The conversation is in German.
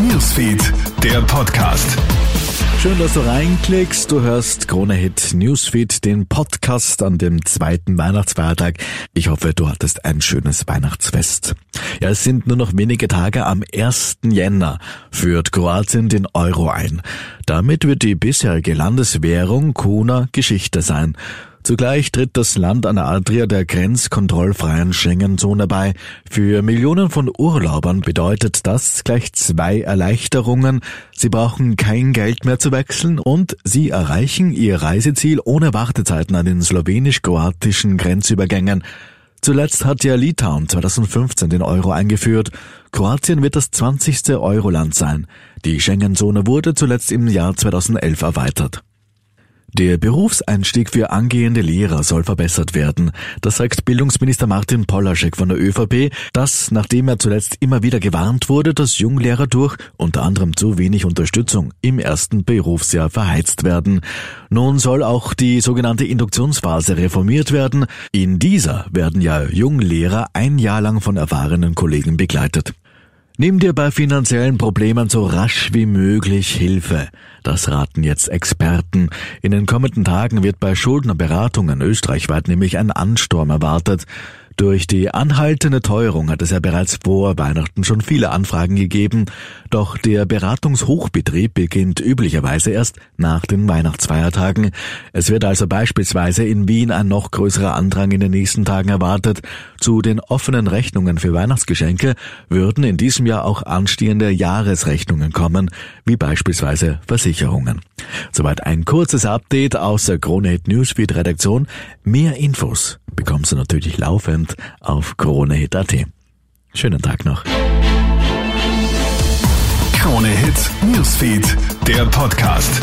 Newsfeed, der Podcast. Schön, dass du reinklickst. Du hörst Krone Hit Newsfeed, den Podcast an dem zweiten Weihnachtsfeiertag. Ich hoffe, du hattest ein schönes Weihnachtsfest. Ja, es sind nur noch wenige Tage. Am 1. Jänner führt Kroatien den Euro ein. Damit wird die bisherige Landeswährung Kuna Geschichte sein. Zugleich tritt das Land an der Adria der grenzkontrollfreien Schengen-Zone bei. Für Millionen von Urlaubern bedeutet das gleich zwei Erleichterungen. Sie brauchen kein Geld mehr zu wechseln und sie erreichen ihr Reiseziel ohne Wartezeiten an den slowenisch-kroatischen Grenzübergängen. Zuletzt hat ja Litauen 2015 den Euro eingeführt. Kroatien wird das 20. Euroland sein. Die Schengen-Zone wurde zuletzt im Jahr 2011 erweitert. Der Berufseinstieg für angehende Lehrer soll verbessert werden. Das sagt Bildungsminister Martin Polaschek von der ÖVP, dass, nachdem er zuletzt immer wieder gewarnt wurde, dass Junglehrer durch unter anderem zu wenig Unterstützung im ersten Berufsjahr verheizt werden. Nun soll auch die sogenannte Induktionsphase reformiert werden. In dieser werden ja Junglehrer ein Jahr lang von erfahrenen Kollegen begleitet. Nimm dir bei finanziellen Problemen so rasch wie möglich Hilfe. Das raten jetzt Experten. In den kommenden Tagen wird bei Schuldnerberatungen österreichweit nämlich ein Ansturm erwartet. Durch die anhaltende Teuerung hat es ja bereits vor Weihnachten schon viele Anfragen gegeben, doch der Beratungshochbetrieb beginnt üblicherweise erst nach den Weihnachtsfeiertagen. Es wird also beispielsweise in Wien ein noch größerer Andrang in den nächsten Tagen erwartet. Zu den offenen Rechnungen für Weihnachtsgeschenke würden in diesem Jahr auch anstehende Jahresrechnungen kommen, wie beispielsweise Versicherungen. Soweit ein kurzes Update aus der Krone Newsfeed Redaktion. Mehr Infos bekommst du natürlich laufend auf KroneHit.at. Schönen Tag noch. Krone Hit Newsfeed, der Podcast.